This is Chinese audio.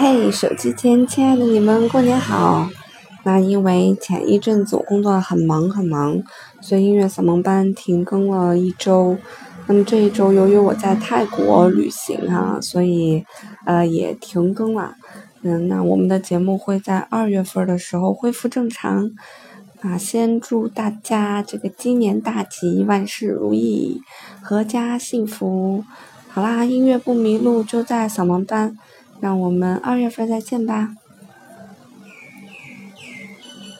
嘿，手机前亲爱的你们，过年好！那因为前一阵子我工作很忙很忙，所以音乐扫盲班停更了一周。那么这一周由于我在泰国旅行啊，所以呃也停更了。嗯，那我们的节目会在二月份的时候恢复正常。啊，先祝大家这个今年大吉，万事如意，阖家幸福。好啦，音乐不迷路就在扫盲班，让我们二月份再见吧。